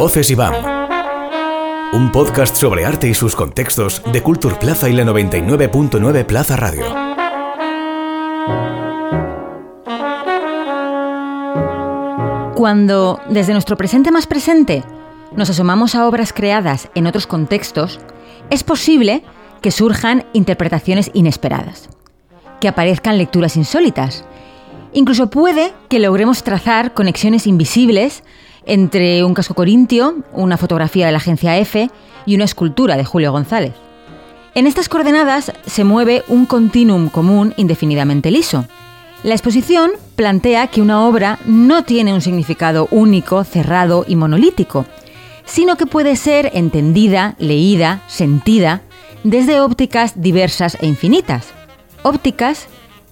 Voces y BAM. Un podcast sobre arte y sus contextos de Culture Plaza y la 99.9 Plaza Radio. Cuando, desde nuestro presente más presente, nos asomamos a obras creadas en otros contextos, es posible que surjan interpretaciones inesperadas, que aparezcan lecturas insólitas. Incluso puede que logremos trazar conexiones invisibles entre un casco corintio, una fotografía de la agencia F y una escultura de Julio González. En estas coordenadas se mueve un continuum común indefinidamente liso. La exposición plantea que una obra no tiene un significado único, cerrado y monolítico, sino que puede ser entendida, leída, sentida, desde ópticas diversas e infinitas. Ópticas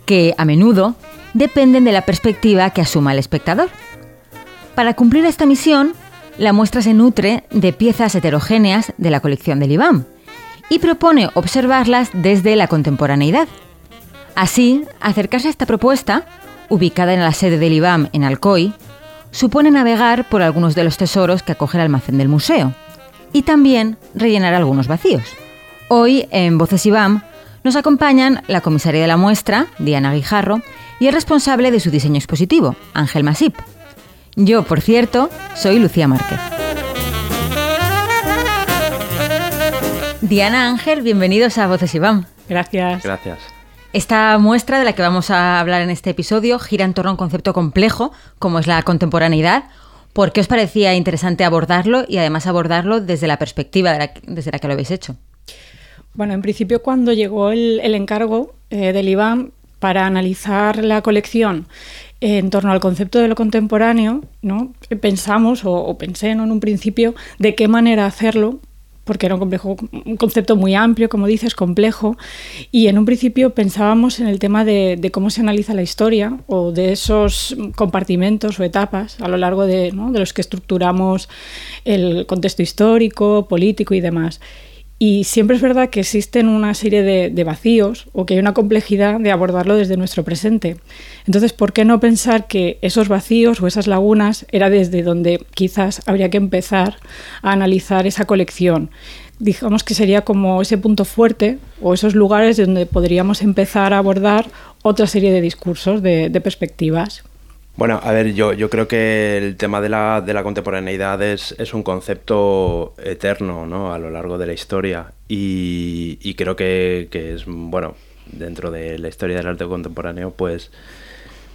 que, a menudo, dependen de la perspectiva que asuma el espectador. Para cumplir esta misión, la muestra se nutre de piezas heterogéneas de la colección del IBAM y propone observarlas desde la contemporaneidad. Así, acercarse a esta propuesta, ubicada en la sede del IBAM en Alcoy, supone navegar por algunos de los tesoros que acoge el almacén del museo y también rellenar algunos vacíos. Hoy, en Voces IBAM, nos acompañan la comisaria de la muestra, Diana Guijarro, y el responsable de su diseño expositivo, Ángel Masip. Yo, por cierto, soy Lucía Márquez. Diana Ángel, bienvenidos a Voces Iván. Gracias. Gracias. Esta muestra de la que vamos a hablar en este episodio gira en torno a un concepto complejo, como es la contemporaneidad. ¿Por qué os parecía interesante abordarlo y además abordarlo desde la perspectiva desde la que lo habéis hecho? Bueno, en principio cuando llegó el, encargo eh, del IBAM para analizar la colección en torno al concepto de lo contemporáneo, ¿no? pensamos, o, pensé en un principio, de qué manera hacerlo, porque era un, concepto muy amplio, como dices, complejo, y en un principio pensábamos en el tema de, cómo se analiza la historia o de esos compartimentos o etapas a lo largo de, de los que estructuramos el contexto histórico, político y demás. Y siempre es verdad que existen una serie de, vacíos o que hay una complejidad de abordarlo desde nuestro presente. Entonces, ¿por qué no pensar que esos vacíos o esas lagunas era desde donde quizás habría que empezar a analizar esa colección? Digamos que sería como ese punto fuerte o esos lugares donde podríamos empezar a abordar otra serie de discursos, de perspectivas. Bueno, a ver, yo, yo creo que el tema de la, de la contemporaneidad es, es, un concepto eterno ¿no? a lo largo de la historia y, y creo que, que, es, bueno, dentro de la historia del arte contemporáneo, pues,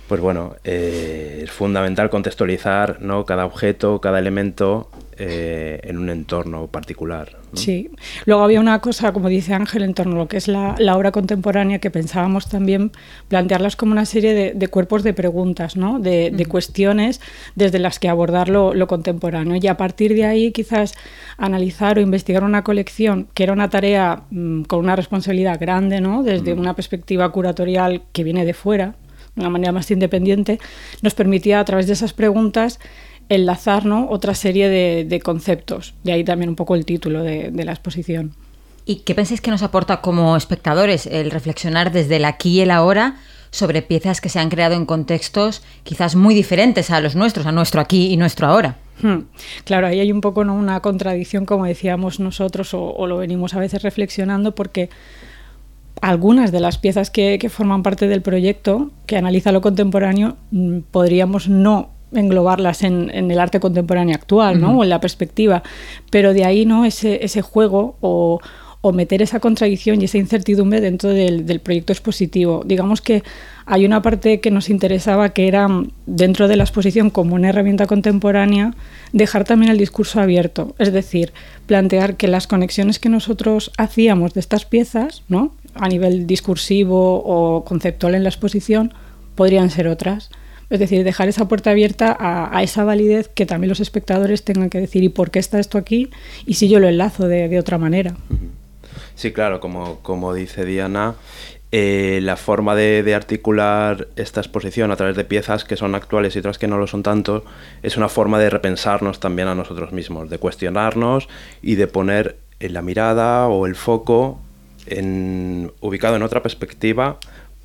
pues bueno, eh, es fundamental contextualizar ¿no? cada objeto, cada elemento eh, en un entorno particular. Sí, luego había una cosa, como dice Ángel, en torno a lo que es la, obra contemporánea, que pensábamos también plantearlas como una serie de, cuerpos de preguntas, ¿no? de, cuestiones desde las que abordar lo, contemporáneo. Y a partir de ahí quizás analizar o investigar una colección, que era una tarea mm, con una responsabilidad grande, ¿no? desde una perspectiva curatorial que viene de fuera, de una manera más independiente, nos permitía a través de esas preguntas enlazar ¿no? otra serie de, conceptos. De ahí también un poco el título de, la exposición. ¿Y qué pensáis que nos aporta como espectadores el reflexionar desde el aquí y el ahora sobre piezas que se han creado en contextos quizás muy diferentes a los nuestros, a nuestro aquí y nuestro ahora? Hmm. Claro, ahí hay un poco ¿no? una contradicción, como decíamos nosotros, o, lo venimos a veces reflexionando, porque algunas de las piezas que, forman parte del proyecto, que analiza lo contemporáneo, mm, podríamos no englobarlas en, el arte contemporáneo actual, ¿no? O en la perspectiva. Pero de ahí, ¿no? Ese, ese juego o, meter esa contradicción y esa incertidumbre dentro del, proyecto expositivo. Digamos que hay una parte que nos interesaba que era dentro de la exposición como una herramienta contemporánea dejar también el discurso abierto, es decir, plantear que las conexiones que nosotros hacíamos de estas piezas, ¿no? A nivel discursivo o conceptual en la exposición, podrían ser otras. Es decir, dejar esa puerta abierta a, esa validez que también los espectadores tengan que decir, ¿y por qué está esto aquí? Y si yo lo enlazo de, otra manera. Sí, claro, como, como dice Diana, eh, la forma de, articular esta exposición a través de piezas que son actuales y otras que no lo son tanto, es una forma de repensarnos también a nosotros mismos, de cuestionarnos y de poner la mirada o el foco ubicado en otra perspectiva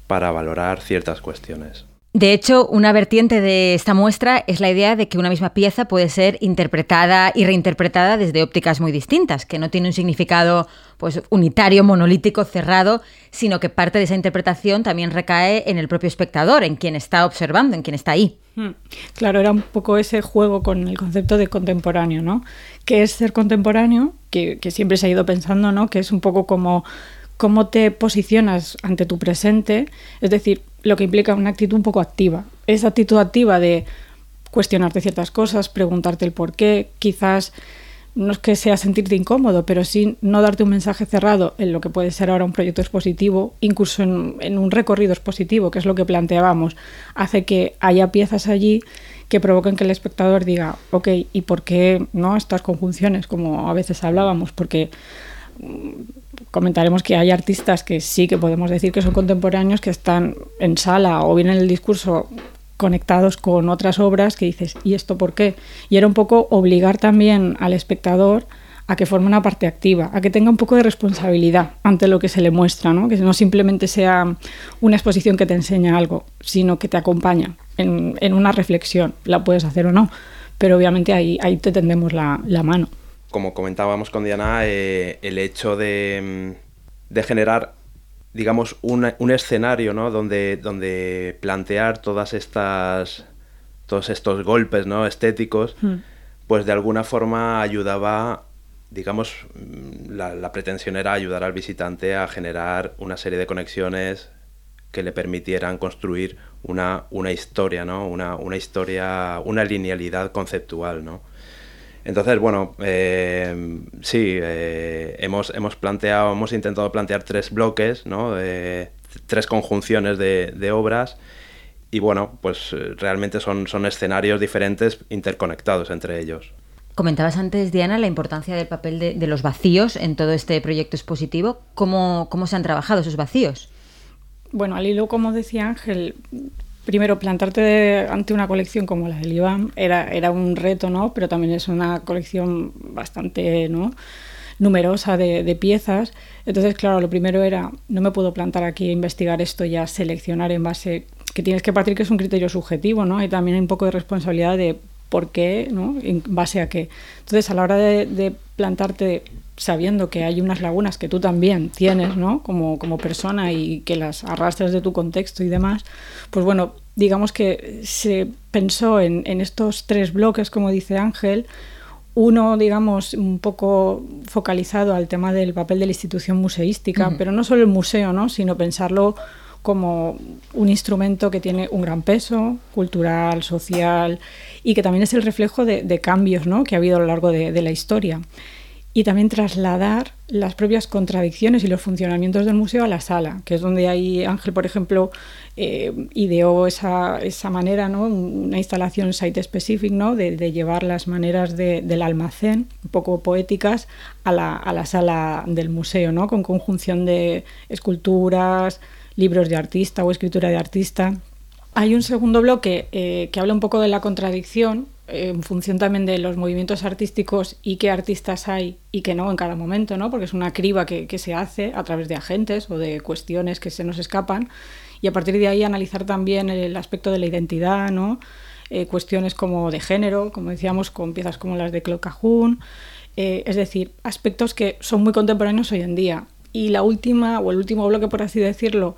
para valorar ciertas cuestiones. De hecho, una vertiente de esta muestra es la idea de que una misma pieza puede ser interpretada y reinterpretada desde ópticas muy distintas, que no tiene un significado pues, unitario, monolítico, cerrado, sino que parte de esa interpretación también recae en el propio espectador, en quien está observando, en quien está ahí. Hmm. Claro, era un poco ese juego con el concepto de contemporáneo, ¿no? ¿Qué es ser contemporáneo? Que, que siempre se ha ido pensando, ¿no? Que es un poco como cómo te posicionas ante tu presente, es decir, lo que implica una actitud un poco activa. Esa actitud activa de cuestionarte ciertas cosas, preguntarte el por qué, quizás no es que sea sentirte incómodo, pero sí no darte un mensaje cerrado en lo que puede ser ahora un proyecto expositivo, incluso en, un recorrido expositivo, que es lo que planteábamos, hace que haya piezas allí que provoquen que el espectador diga, ok, ¿y por qué no estas conjunciones, como a veces hablábamos? Porque comentaremos que hay artistas que sí que podemos decir que son contemporáneos, que están en sala o bien en el discurso conectados con otras obras que dices, ¿y esto por qué? Y era un poco obligar también al espectador a que forme una parte activa, a que tenga un poco de responsabilidad ante lo que se le muestra, ¿no? que no simplemente sea una exposición que te enseña algo, sino que te acompaña en, una reflexión, la puedes hacer o no, pero obviamente ahí, ahí te tendemos la mano como comentábamos con Diana, eh, el hecho de, mm, de generar, digamos, un escenario, ¿no? Donde, donde plantear todas estas, todos estos golpes, ¿no? Estéticos, hmm. pues de alguna forma ayudaba, digamos, mm, la, la pretensión era ayudar al visitante a generar una serie de conexiones que le permitieran construir una, una historia, ¿no? Una, una historia, una linealidad conceptual, ¿no? Entonces, bueno, eh, sí, eh, hemos, hemos planteado, hemos intentado plantear tres bloques, ¿no? tres conjunciones de, obras y bueno, pues eh, realmente son, son escenarios diferentes interconectados entre ellos. Comentabas antes, Diana, la importancia del papel de, los vacíos en todo este proyecto expositivo. ¿Cómo, ¿Cómo se han trabajado esos vacíos? Bueno, al hilo, como decía Ángel, primero, plantarte ante una colección como la del Iván era, era un reto, ¿no? Pero también es una colección bastante, ¿no? numerosa de, piezas. Entonces, claro, lo primero era, no me puedo plantar aquí a investigar esto y a seleccionar en base, que tienes que partir que es un criterio subjetivo, ¿no? Y también hay un poco de responsabilidad de por qué, ¿no? En base a qué. Entonces, a la hora de, de plantarte sabiendo que hay unas lagunas que tú también tienes, ¿no? Como, como persona y que las arrastras de tu contexto y demás, pues bueno, digamos que se pensó en, en estos tres bloques, como dice Ángel, uno, digamos, un poco focalizado al tema del papel de la institución museística, pero no solo el museo, ¿no? sino pensarlo como un instrumento que tiene un gran peso cultural, social y que también es el reflejo de, cambios ¿no? que ha habido a lo largo de, de la historia y también trasladar las propias contradicciones y los funcionamientos del museo a la sala, que es donde ahí Ángel, por ejemplo, eh, ideó esa, esa, manera, ¿no? una instalación site-specific, ¿no? De, llevar las maneras del almacén, un poco poéticas, a la, a la, sala del museo, ¿no? con conjunción de esculturas, libros de artista o escritura de artista. Hay un segundo bloque eh, que habla un poco de la contradicción, en función también de los movimientos artísticos y qué artistas hay y qué no en cada momento, ¿no? porque es una criba que, se hace a través de agentes o de cuestiones que se nos escapan y a partir de ahí analizar también el aspecto de la identidad, ¿no? Eh, cuestiones como de género, como decíamos, con piezas como las de Claude eh, es decir, aspectos que son muy contemporáneos hoy en día. Y la última, o el último bloque, por así decirlo,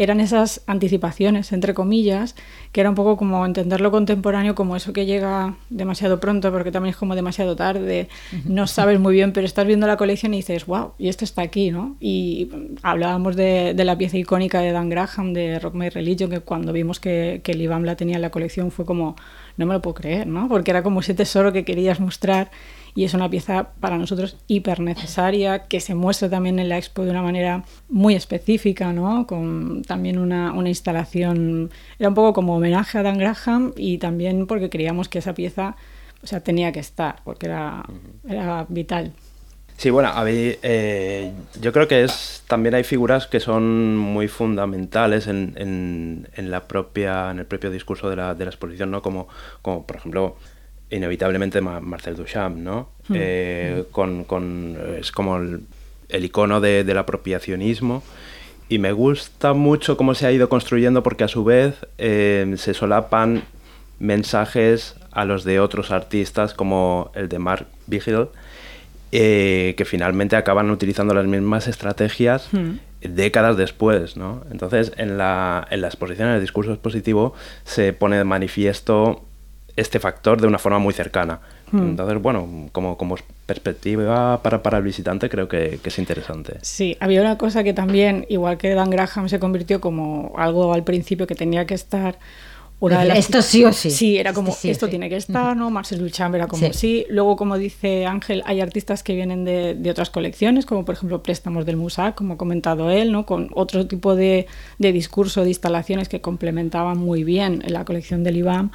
eran esas anticipaciones, entre comillas, que era un poco como entender lo contemporáneo como eso que llega demasiado pronto, porque también es como demasiado tarde, no sabes muy bien, pero estás viendo la colección y dices, wow, y esto está aquí, ¿no? Y hablábamos de, la pieza icónica de Dan Graham, de Rock My Religion, que cuando vimos que, que el la tenía en la colección fue como, no me lo puedo creer, ¿no? Porque era como ese tesoro que querías mostrar y es una pieza para nosotros hiper necesaria, que se muestra también en la expo de una manera muy específica, ¿no? con también una, una instalación, era un poco como homenaje a Dan Graham y también porque creíamos que esa pieza o sea, tenía que estar, porque era, era vital. Sí, bueno, eh, yo creo que es también hay figuras que son muy fundamentales en, en, en, la propia en el propio discurso de la, de la exposición, ¿no? Como, como por ejemplo inevitablemente Marcel Duchamp, ¿no? Hmm. Eh, con, con, es como el, icono de, del apropiacionismo y me gusta mucho cómo se ha ido construyendo porque a su vez eh, se solapan mensajes a los de otros artistas como el de Mark Vigil, eh, que finalmente acaban utilizando las mismas estrategias hmm. décadas después. ¿no? Entonces, en la, en la exposición, en el discurso expositivo, se pone de manifiesto este factor de una forma muy cercana. Hmm. Entonces, bueno, como, como perspectiva para, para el visitante creo que, que, es interesante. Sí, había una cosa que también, igual que Dan Graham se convirtió como algo al principio que tenía que estar esto sí o sí. Sí, era como, esto tiene que estar, ¿no? Marcel Duchamp era como, sí. Luego, como dice Ángel, hay artistas que vienen de, de, otras colecciones, como por ejemplo préstamos del Musac, como ha comentado él, ¿no? Con otro tipo de, de discurso, de instalaciones que complementaban muy bien en la colección del IBAM.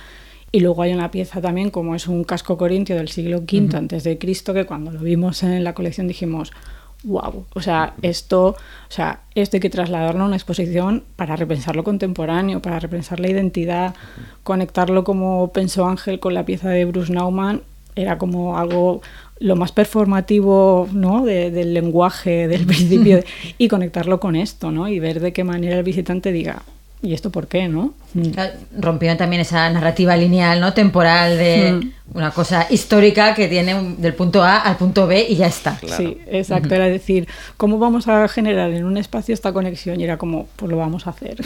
Y luego hay una pieza también, como es un casco corintio del siglo V antes de Cristo, que cuando lo vimos en la colección dijimos, wow, o sea, esto, o sea, esto hay que trasladarlo a una exposición para repensar lo contemporáneo, para repensar la identidad, conectarlo como pensó Ángel con la pieza de Bruce Nauman, era como algo lo más performativo ¿no? del lenguaje del principio y conectarlo con esto ¿no? y ver de qué manera el visitante diga ¿y esto por qué? ¿no? Mm. Rompieron también esa narrativa lineal, ¿no? Temporal de mm. una cosa histórica que tiene del punto A al punto B y ya está. Sí, exacto. Era decir, ¿cómo vamos a generar en un espacio esta conexión? Y era como, pues lo vamos a hacer.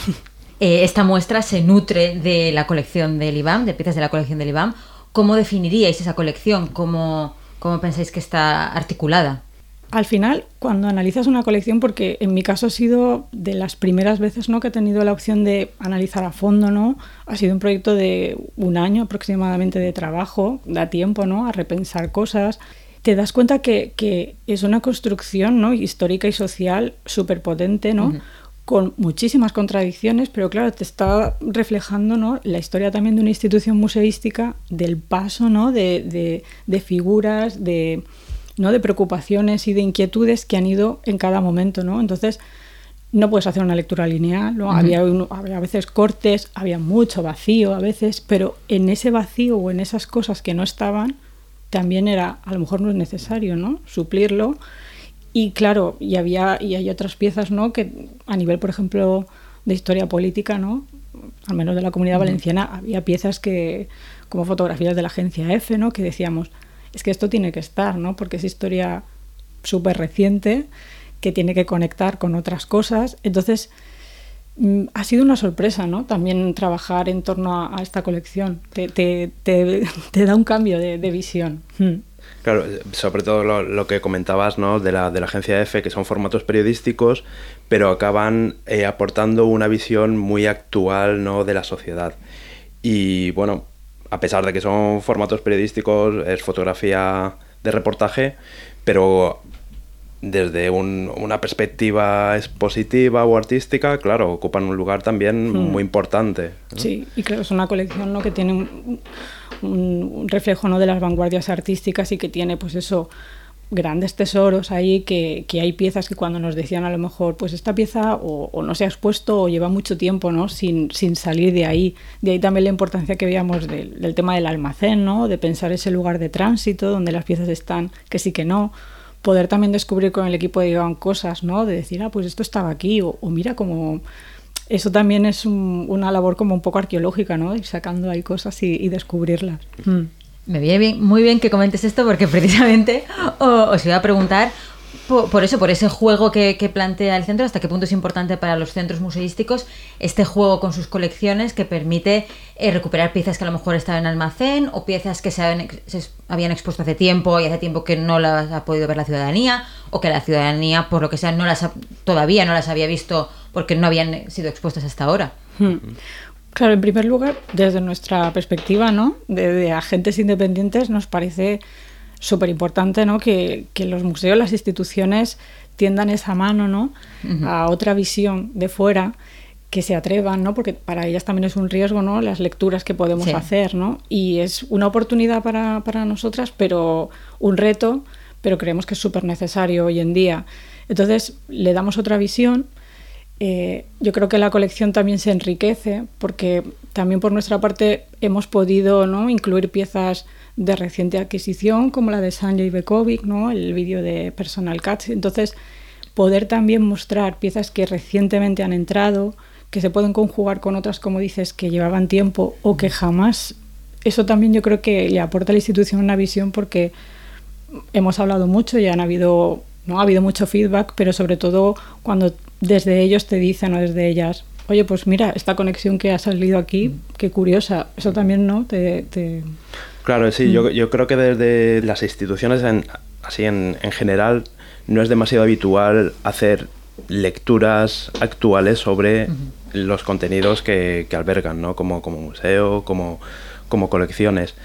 Eh, esta muestra se nutre de la colección del IBAM, de piezas de la colección del IBAM. ¿Cómo definiríais esa colección? ¿Cómo, cómo pensáis que está articulada? Al final, cuando analizas una colección, porque en mi caso ha sido de las primeras veces ¿no? que he tenido la opción de analizar a fondo, ¿no? Ha sido un proyecto de un año aproximadamente de trabajo, da tiempo, ¿no? A repensar cosas. Te das cuenta que, es una construcción ¿no? histórica y social súper potente, ¿no? con muchísimas contradicciones, pero claro, te está reflejando ¿no? la historia también de una institución museística, del paso ¿no? de, de figuras, de, ¿no? de preocupaciones y de inquietudes que han ido en cada momento. ¿no? Entonces, no puedes hacer una lectura lineal, ¿no? había, había, a veces cortes, había mucho vacío a veces, pero en ese vacío o en esas cosas que no estaban, también era, a lo mejor no es necesario, ¿no? Suplirlo. Y claro, y había, y hay otras piezas, ¿no? Que a nivel, por ejemplo, de historia política, ¿no? Al menos de la comunidad valenciana, había piezas que, como fotografías de la agencia F, ¿no? Que decíamos, es que esto tiene que estar, ¿no? Porque es historia súper reciente que tiene que conectar con otras cosas. Entonces, mm, ha sido una sorpresa, ¿no? También trabajar en torno a, esta colección. Te, da un cambio de, visión. Hmm. Claro, sobre todo lo, que comentabas ¿no? de, la, agencia F, que son formatos periodísticos, pero acaban eh, aportando una visión muy actual ¿no? de la sociedad. Y bueno, a pesar de que son formatos periodísticos, es fotografía de reportaje, pero desde una perspectiva expositiva o artística, claro, ocupan un lugar también hmm. muy importante. Sí, y claro, es una colección ¿no? que tiene un, un, reflejo ¿no? de las vanguardias artísticas y que tiene, pues eso, grandes tesoros ahí que, que, hay piezas que cuando nos decían a lo mejor pues esta pieza o, no se ha expuesto o lleva mucho tiempo ¿no? sin, sin, salir de ahí de ahí también la importancia que veíamos del, tema del almacén ¿no? de pensar ese lugar de tránsito donde las piezas están que sí que no poder también descubrir con el equipo de Iván cosas ¿no? de decir ah pues esto estaba aquí o, mira como eso también es una labor como un poco arqueológica, ¿no? Sacando ahí cosas y, y descubrirlas. Mm. Me viene bien, muy bien que comentes esto porque precisamente os iba a preguntar por, eso, por ese juego que, plantea el centro, hasta qué punto es importante para los centros museísticos este juego con sus colecciones que permite eh, recuperar piezas que a lo mejor estaban en almacén o piezas que se habían, expuesto hace tiempo y hace tiempo que no las ha podido ver la ciudadanía o que la ciudadanía, por lo que sea, no las todavía no las había visto porque no habían sido expuestas hasta ahora. Hmm. Claro, en primer lugar, desde nuestra perspectiva, ¿no? De, agentes independientes, nos parece súper importante, ¿no? Que, los museos, las instituciones tiendan esa mano, ¿no? A otra visión de fuera que se atrevan, ¿no? Porque para ellas también es un riesgo, ¿no? Las lecturas que podemos hacer, ¿no? Y es una oportunidad para, para nosotras, pero un reto, pero creemos que es súper necesario hoy en día. Entonces, le damos otra visión eh, yo creo que la colección también se enriquece porque también por nuestra parte hemos podido ¿no? incluir piezas de reciente adquisición como la de Sanjay Bekovic, ¿no? el vídeo de Personal Cats. Entonces, poder también mostrar piezas que recientemente han entrado, que se pueden conjugar con otras, como dices, que llevaban tiempo o que jamás. Eso también yo creo que le aporta a la institución una visión porque hemos hablado mucho y han habido, ¿no? ha habido mucho feedback, pero sobre todo cuando desde ellos te dicen o desde ellas, oye, pues mira, esta conexión que ha salido aquí, qué curiosa, eso también, ¿no? Te, Claro, sí, yo, yo, creo que desde las instituciones, en, así en, en general, no es demasiado habitual hacer lecturas actuales sobre los contenidos que, que, albergan, ¿no? Como, como museo, como, como colecciones.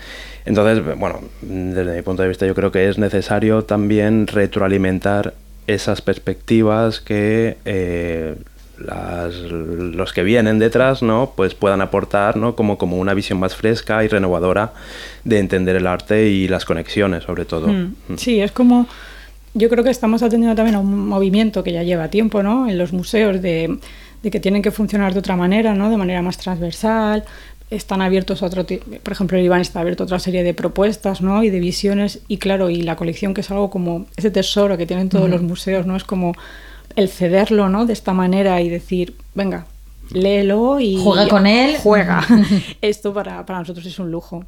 Entonces, bueno, desde mi punto de vista yo creo que es necesario también retroalimentar esas perspectivas que eh, las, los que vienen detrás ¿no? pues puedan aportar ¿no? como, como una visión más fresca y renovadora de entender el arte y las conexiones sobre todo. Mm. Mm. Sí, es como yo creo que estamos atendiendo también a un movimiento que ya lleva tiempo ¿no? en los museos de, de que tienen que funcionar de otra manera, ¿no? de manera más transversal, están abiertos a otro por ejemplo el Iván está abierto a otra serie de propuestas ¿no? y de visiones y claro y la colección que es algo como ese tesoro que tienen todos los museos no es como el cederlo no de esta manera y decir venga léelo y juega con él juega. Esto para, para nosotros es un lujo.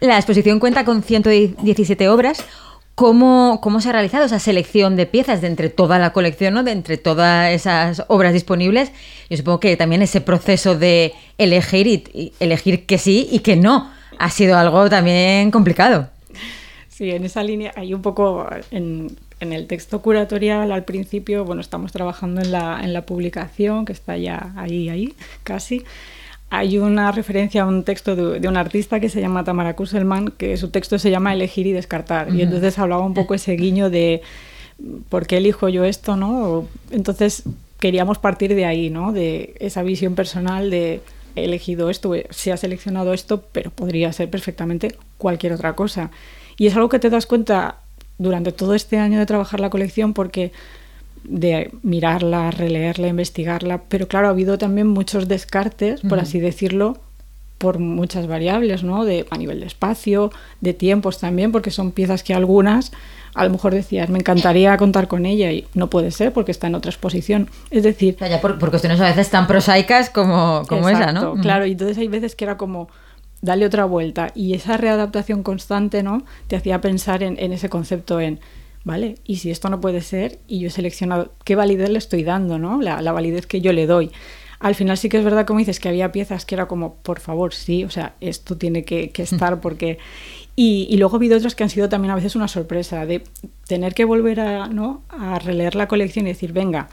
La exposición cuenta con 117 obras ¿Cómo, ¿Cómo, se ha realizado esa selección de piezas de entre toda la colección, ¿no? de entre todas esas obras disponibles? Yo supongo que también ese proceso de elegir y, elegir que sí y que no ha sido algo también complicado. Sí, en esa línea hay un poco en, en el texto curatorial al principio, bueno, estamos trabajando en la, en la publicación, que está ya ahí, ahí, casi hay una referencia a un texto de, un artista que se llama Tamara Kusselman, que su texto se llama Elegir y descartar. Y entonces hablaba un poco ese guiño de ¿por qué elijo yo esto? ¿no? Entonces queríamos partir de ahí, ¿no? de esa visión personal de he elegido esto, se ha seleccionado esto, pero podría ser perfectamente cualquier otra cosa. Y es algo que te das cuenta durante todo este año de trabajar la colección porque de mirarla, releerla, investigarla, pero claro, ha habido también muchos descartes, por así decirlo, por muchas variables, ¿no? De, a nivel de espacio, de tiempos también, porque son piezas que algunas a lo mejor decías, me encantaría contar con ella y no puede ser porque está en otra exposición. Es decir... ya por, cuestiones a veces tan prosaicas como, como esa, ¿no? Claro, y entonces hay veces que era como darle otra vuelta y esa readaptación constante, ¿no? Te hacía pensar en, en ese concepto en ¿vale? Y si esto no puede ser y yo he seleccionado, ¿qué validez le estoy dando, ¿no? La, la, validez que yo le doy. Al final sí que es verdad, como dices, que había piezas que era como, por favor, sí, o sea, esto tiene que, que estar porque... Y, y, luego ha habido otras que han sido también a veces una sorpresa, de tener que volver a, ¿no? a releer la colección y decir, venga,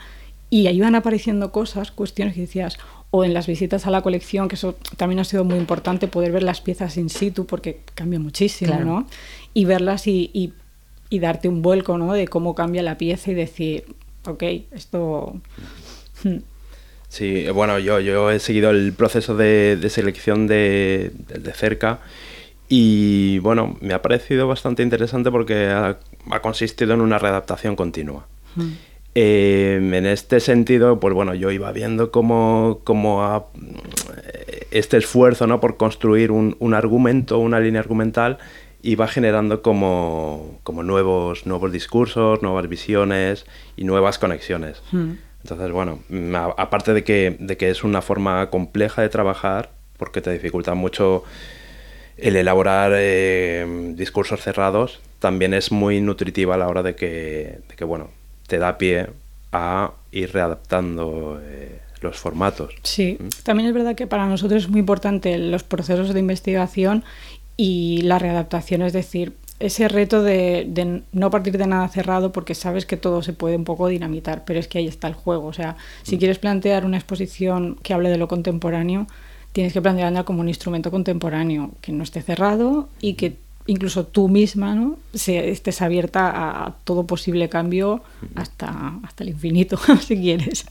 y ahí van apareciendo cosas, cuestiones que decías, o en las visitas a la colección, que eso también ha sido muy importante, poder ver las piezas in situ, porque cambia muchísimo, ¿no? Y verlas y, y y darte un vuelco, ¿no? De cómo cambia la pieza y decir, ok, esto... Hmm. Sí, bueno, yo, yo he seguido el proceso de, selección de, de, cerca y bueno, me ha parecido bastante interesante porque ha, consistido en una readaptación continua. Hmm. Eh, en este sentido, pues bueno, yo iba viendo cómo, cómo este esfuerzo ¿no? por construir un, un argumento, una línea argumental, y va generando como, como nuevos, nuevos discursos, nuevas visiones y nuevas conexiones. Hmm. Entonces, bueno, aparte de que, de que es una forma compleja de trabajar, porque te dificulta mucho el elaborar eh, discursos cerrados, también es muy nutritiva a la hora de que, de que bueno, te da pie a ir readaptando eh, los formatos. Sí, ¿Mm? también es verdad que para nosotros es muy importante los procesos de investigación y la readaptación, es decir, ese reto de, no partir de nada cerrado porque sabes que todo se puede un poco dinamitar, pero es que ahí está el juego. O sea, si mm. quieres plantear una exposición que hable de lo contemporáneo, tienes que plantearla como un instrumento contemporáneo, que no esté cerrado y que incluso tú misma ¿no? Se, estés abierta a, todo posible cambio hasta, hasta el infinito, si quieres.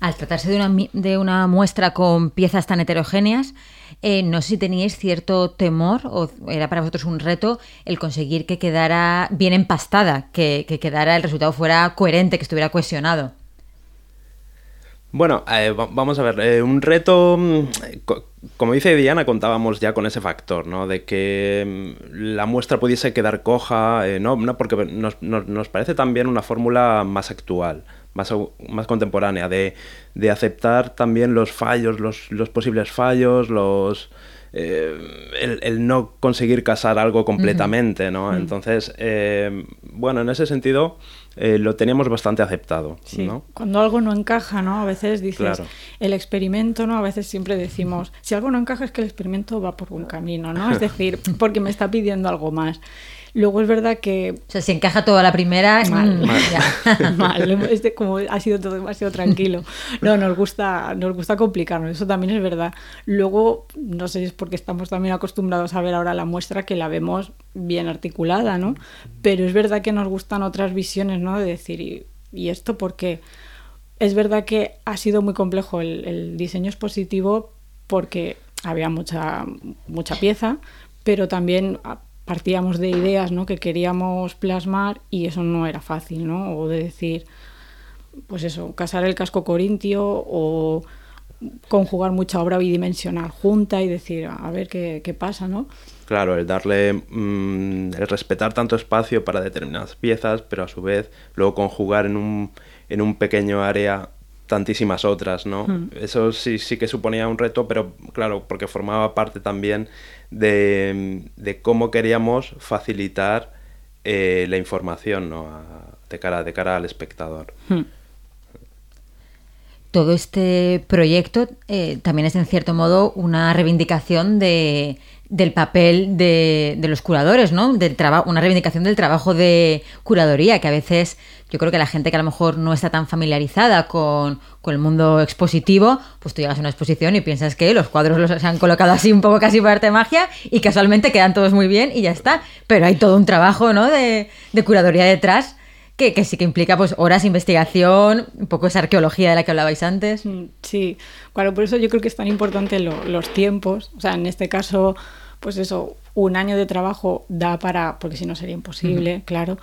Al tratarse de una, de una muestra con piezas tan heterogéneas, eh, no sé si teníais cierto temor o era para vosotros un reto el conseguir que quedara bien empastada, que, que quedara el resultado fuera coherente, que estuviera cohesionado. Bueno, eh, vamos a ver, eh, un reto, mm, como dice Diana, contábamos ya con ese factor, ¿no? De que mm, la muestra pudiese quedar coja, eh, ¿no? Porque nos, parece también una fórmula más actual, más, más contemporánea, de, aceptar también los fallos, los, los posibles fallos, los... el, no conseguir casar algo completamente, ¿no? Entonces, bueno, en ese sentido, eh, lo teníamos bastante aceptado. Cuando algo no encaja, ¿no? A veces dices, el experimento, ¿no? A veces siempre decimos, si algo no encaja es que el experimento va por un camino, ¿no? Es decir, porque me está pidiendo algo más. Luego es verdad que... O sea, si encaja todo a la primera... Mal, mm, mal. como ha sido todo demasiado tranquilo. No, nos gusta, nos gusta complicarnos, eso también es verdad. Luego, no sé si es porque estamos también acostumbrados a ver ahora la muestra que la vemos bien articulada, ¿no? Pero es verdad que nos gustan otras visiones, ¿no? De decir, ¿y, y esto porque Es verdad que ha sido muy complejo el, el diseño expositivo porque había mucha, mucha pieza, pero también partíamos de ideas ¿no? que queríamos plasmar y eso no era fácil, ¿no? O de decir, pues eso, casar el casco corintio o conjugar mucha obra bidimensional junta y decir, a ver qué, qué pasa, ¿no? Claro, el darle, mm, el respetar tanto espacio para determinadas piezas, pero a su vez luego conjugar en un, en un pequeño área tantísimas otras, ¿no? Hmm. Eso sí, sí que suponía un reto, pero claro, porque formaba parte también de, cómo queríamos facilitar eh, la información ¿no? de, cara, de cara al espectador. Hmm. Todo este proyecto eh, también es en cierto modo una reivindicación de, del papel de, los curadores, ¿no? Del una reivindicación del trabajo de curaduría, que a veces yo creo que la gente que a lo mejor no está tan familiarizada con, el mundo expositivo, pues tú llegas a una exposición y piensas que los cuadros los se han colocado así un poco casi por arte magia y casualmente quedan todos muy bien y ya está. Pero hay todo un trabajo, ¿no? De, de curaduría detrás que, sí que implica pues horas de investigación, un poco esa arqueología de la que hablabais antes. Mm, sí, claro, por eso yo creo que es tan importante los tiempos. O sea, en este caso, pues eso, un año de trabajo da para, porque si no sería imposible, claro.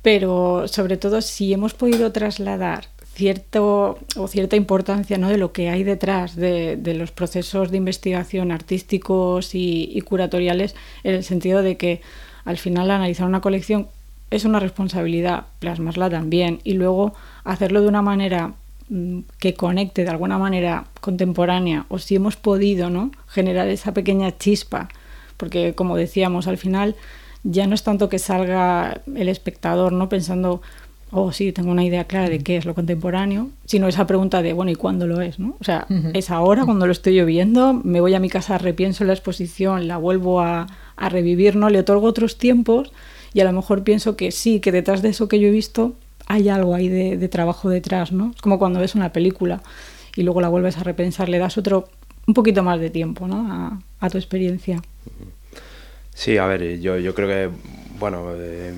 Pero sobre todo si hemos podido trasladar cierto o cierta importancia ¿no? de lo que hay detrás de, de los procesos de investigación artísticos y, y, curatoriales, en el sentido de que al final analizar una colección es una responsabilidad plasmarla también y luego hacerlo de una manera mm, que conecte de alguna manera contemporánea o si hemos podido ¿no? generar esa pequeña chispa, porque como decíamos, al final ya no es tanto que salga el espectador ¿no? pensando, oh sí, tengo una idea clara de qué es lo contemporáneo, sino esa pregunta de, bueno, ¿y cuándo lo es? ¿no? O sea, es ahora cuando lo estoy viendo, me voy a mi casa, repienso la exposición, la vuelvo a, a revivir, ¿no? le otorgo otros tiempos y a lo mejor pienso que sí, que detrás de eso que yo he visto hay algo ahí de, trabajo detrás, ¿no? Es como cuando ves una película y luego la vuelves a repensar, le das otro, un poquito más de tiempo, ¿no? A, tu experiencia. Sí, a ver, yo, yo creo que, bueno, eh,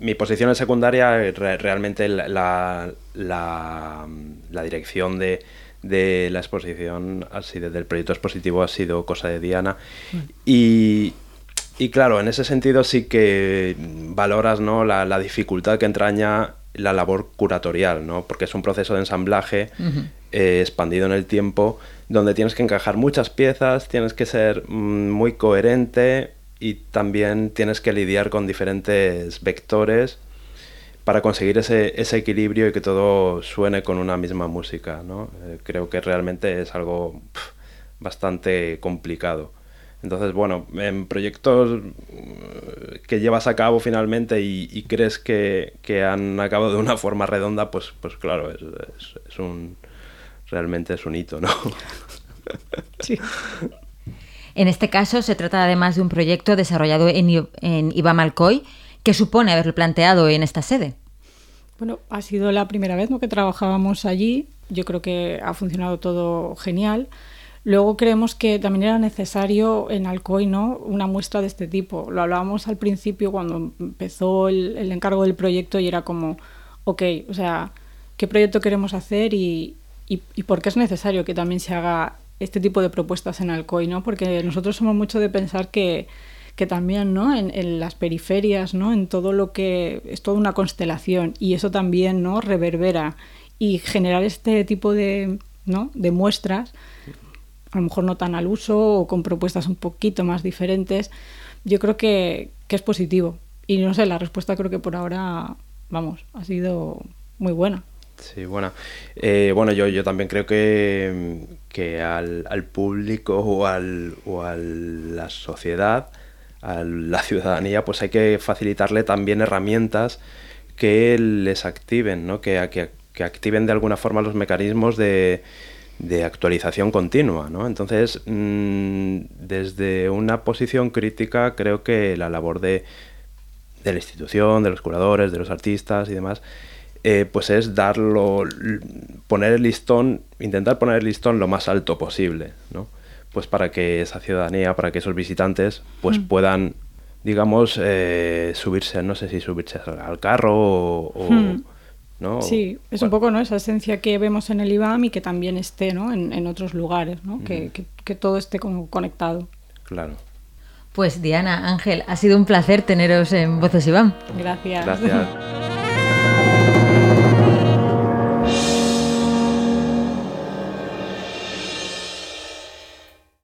mi posición en secundaria, realmente la, la, la dirección de, de la exposición, así desde el proyecto expositivo ha sido cosa de Diana. Y, y claro, en ese sentido sí que valoras ¿no? la, dificultad que entraña la labor curatorial, ¿no? porque es un proceso de ensamblaje eh, expandido en el tiempo, donde tienes que encajar muchas piezas, tienes que ser mm, muy coherente y también tienes que lidiar con diferentes vectores para conseguir ese, ese equilibrio y que todo suene con una misma música. ¿no? Eh, creo que realmente es algo bastante complicado. Entonces, bueno, en proyectos eh, que llevas a cabo finalmente y, crees que, han acabado de una forma redonda, pues, pues claro, es, un realmente es un hito, ¿no? Sí. En este caso se trata además de un proyecto desarrollado en, en Ibamalcoy, que supone haberlo planteado en esta sede. Bueno, ha sido la primera vez que trabajábamos allí. Yo creo que ha funcionado todo genial. Luego creemos que también era necesario en Alcoy ¿no? una muestra de este tipo. Lo hablábamos al principio cuando empezó el, encargo del proyecto y era como, ok, o sea, ¿qué proyecto queremos hacer y, y, por qué es necesario que también se haga este tipo de propuestas en Alcoy? ¿no? Porque nosotros somos mucho de pensar que, que también ¿no? En, en, las periferias, ¿no? en todo lo que es toda una constelación y eso también ¿no? reverbera y generar este tipo de, ¿no? de muestras, a lo mejor no tan al uso o con propuestas un poquito más diferentes, yo creo que, que es positivo. Y no sé, la respuesta creo que por ahora, vamos, ha sido muy buena. Sí, bueno. Eh, bueno, yo, yo también creo que, que al, al público o, al, o a la sociedad, a la ciudadanía, pues hay que facilitarle también herramientas que les activen, ¿no? que, que, que activen de alguna forma los mecanismos de, de actualización continua. ¿no? Entonces, mmm, desde una posición crítica, creo que la labor de, de la institución, de los curadores, de los artistas y demás, eh, pues es darlo, poner el listón, intentar poner el listón lo más alto posible, ¿no? Pues para que esa ciudadanía, para que esos visitantes, pues mm. puedan, digamos, eh, subirse, no sé si subirse al carro o... o mm. ¿no? Sí, es bueno. un poco ¿no? esa esencia que vemos en el IBAM y que también esté ¿no? en, en otros lugares, ¿no? Mm. que, que, que todo esté como conectado. Claro. Pues Diana, Ángel, ha sido un placer teneros en Voces IBAM. Gracias. Gracias.